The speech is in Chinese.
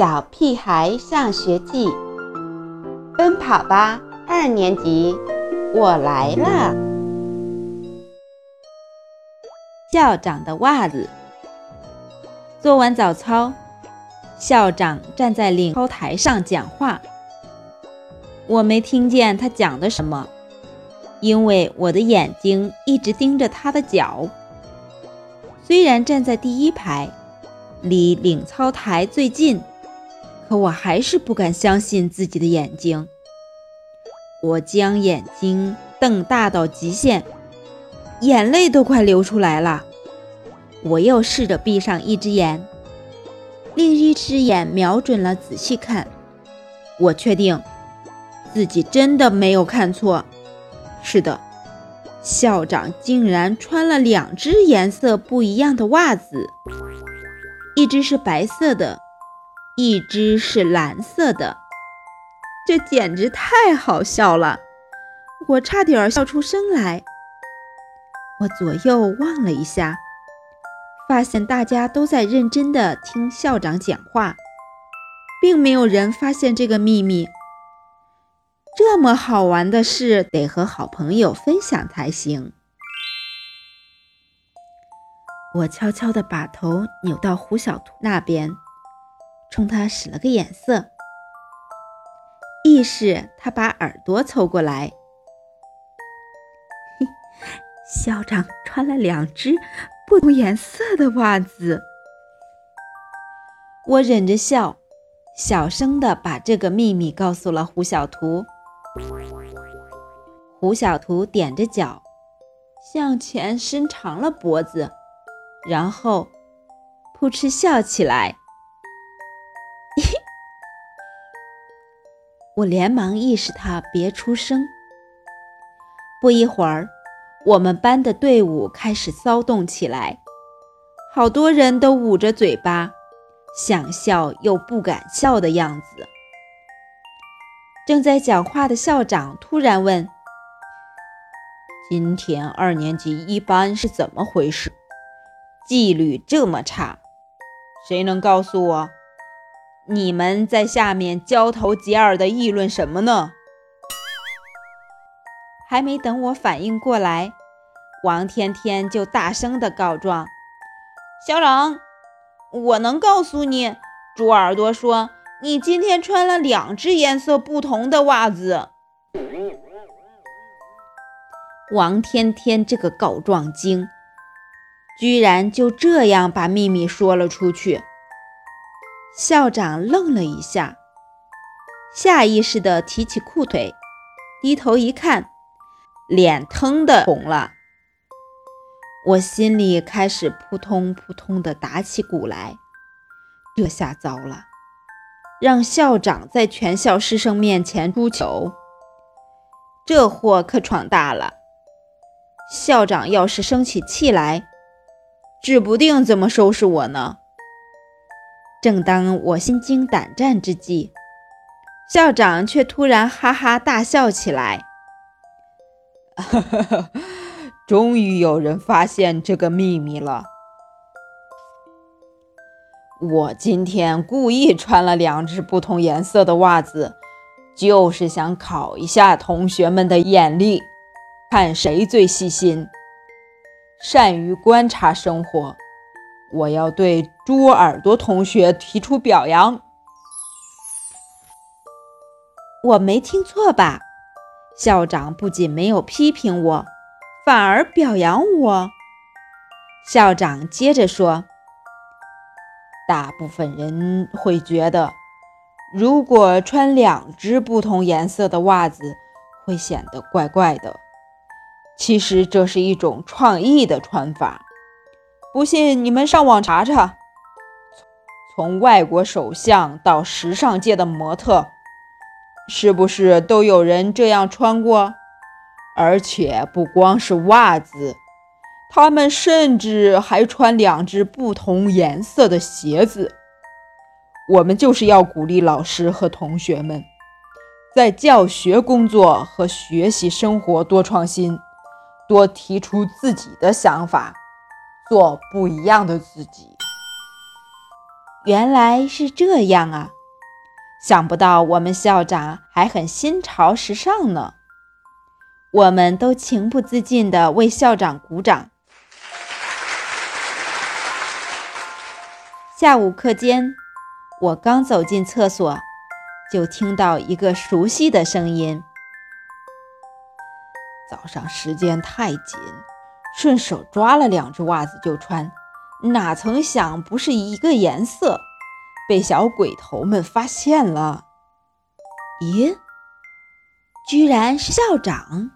小屁孩上学记》，奔跑吧二年级，我来了。校长的袜子。做完早操，校长站在领操台上讲话。我没听见他讲的什么，因为我的眼睛一直盯着他的脚。虽然站在第一排，离领操台最近，可我还是不敢相信自己的眼睛。我将眼睛瞪大到极限，眼泪都快流出来了。我又试着闭上一只眼，另一只眼瞄准了，仔细看。我确定自己真的没有看错。是的。校长竟然穿了两只颜色不一样的袜子，一只是白色的，一只是蓝色的，这简直太好笑了，我差点笑出声来。我左右望了一下，发现大家都在认真地听校长讲话，并没有人发现这个秘密。这么好玩的事，得和好朋友分享才行。我悄悄地把头扭到胡小图那边，冲他使了个眼色，意示他把耳朵凑过来。校长穿了两只不同颜色的袜子。我忍着笑，小声地把这个秘密告诉了胡小图。胡小图踮着脚，向前伸长了脖子，然后扑哧笑起来。我连忙意识他别出声。不一会儿，我们班的队伍开始骚动起来，好多人都捂着嘴巴，想笑又不敢笑的样子。正在讲话的校长突然问：“今天二年级一班是怎么回事？纪律这么差，谁能告诉我？你们在下面交头接耳的议论什么呢？”还没等我反应过来，王天天就大声的告状：“校长，我能告诉你，猪耳朵说。”你今天穿了两只颜色不同的袜子，王天天这个告状精，居然就这样把秘密说了出去。校长愣了一下，下意识地提起裤腿，低头一看，脸腾的红了。我心里开始扑通扑通地打起鼓来，这下糟了。让校长在全校师生面前出糗，这祸可闯大了。校长要是生起气来，指不定怎么收拾我呢。正当我心惊胆战之际，校长却突然哈哈大笑起来：“哈哈哈！终于有人发现这个秘密了。”我今天故意穿了两只不同颜色的袜子，就是想考一下同学们的眼力，看谁最细心、善于观察生活。我要对猪耳朵同学提出表扬。我没听错吧？校长不仅没有批评我，反而表扬我。校长接着说。大部分人会觉得，如果穿两只不同颜色的袜子，会显得怪怪的。其实这是一种创意的穿法，不信你们上网查查。从外国首相到时尚界的模特，是不是都有人这样穿过？而且不光是袜子。他们甚至还穿两只不同颜色的鞋子。我们就是要鼓励老师和同学们，在教学工作和学习生活多创新，多提出自己的想法，做不一样的自己。原来是这样啊！想不到我们校长还很新潮时尚呢。我们都情不自禁地为校长鼓掌。下午课间，我刚走进厕所，就听到一个熟悉的声音：“早上时间太紧，顺手抓了两只袜子就穿，哪曾想不是一个颜色，被小鬼头们发现了。咦，居然是校长！”